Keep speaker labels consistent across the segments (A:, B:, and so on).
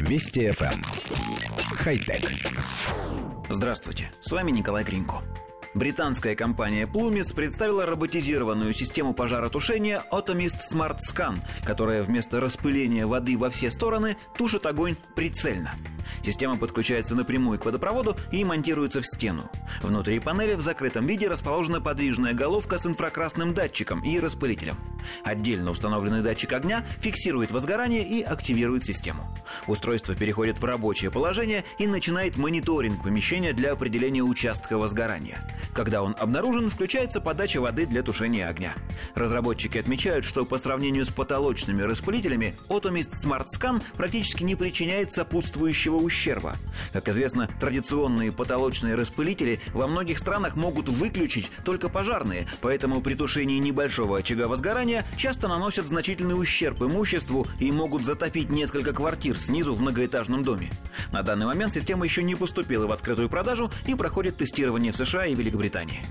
A: Вести FM. Эм. Хай-тек.
B: Здравствуйте, с вами Николай Гринько. Британская компания Plumis представила роботизированную систему пожаротушения Automist Smart Scan, которая вместо распыления воды во все стороны тушит огонь прицельно. Система подключается напрямую к водопроводу и монтируется в стену. Внутри панели в закрытом виде расположена подвижная головка с инфракрасным датчиком и распылителем. Отдельно установленный датчик огня фиксирует возгорание и активирует систему. Устройство переходит в рабочее положение и начинает мониторинг помещения для определения участка возгорания. Когда он обнаружен, включается подача воды для тушения огня. Разработчики отмечают, что по сравнению с потолочными распылителями Automist Smart Scan практически не причиняет сопутствующего ущерба. Как известно, традиционные потолочные распылители во многих странах могут выключить только пожарные, поэтому при тушении небольшого очага возгорания часто наносят значительный ущерб имуществу и могут затопить несколько квартир снизу в многоэтажном доме. На данный момент система еще не поступила в открытую продажу и проходит тестирование в США и Великобритании.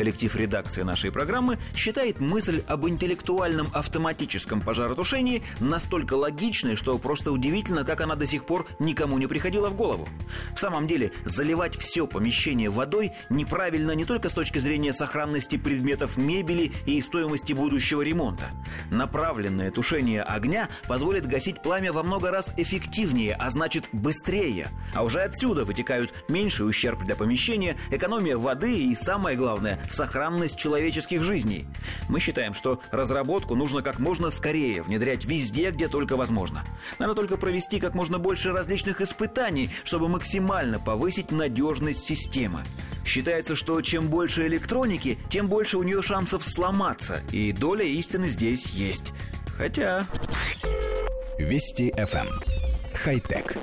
B: Коллектив редакции нашей программы считает мысль об интеллектуальном автоматическом пожаротушении настолько логичной, что просто удивительно, как она до сих пор никому не приходила в голову. В самом деле, заливать все помещение водой неправильно не только с точки зрения сохранности предметов мебели и стоимости будущего ремонта. Направленное тушение огня позволит гасить пламя во много раз эффективнее, а значит быстрее. А уже отсюда вытекают меньший ущерб для помещения, экономия воды и, самое главное, сохранность человеческих жизней. Мы считаем, что разработку нужно как можно скорее внедрять везде, где только возможно. Надо только провести как можно больше различных испытаний, чтобы максимально повысить надежность системы. Считается, что чем больше электроники, тем больше у нее шансов сломаться, и доля истины здесь есть. Хотя...
A: Вести FM. Эм. Хай-тек.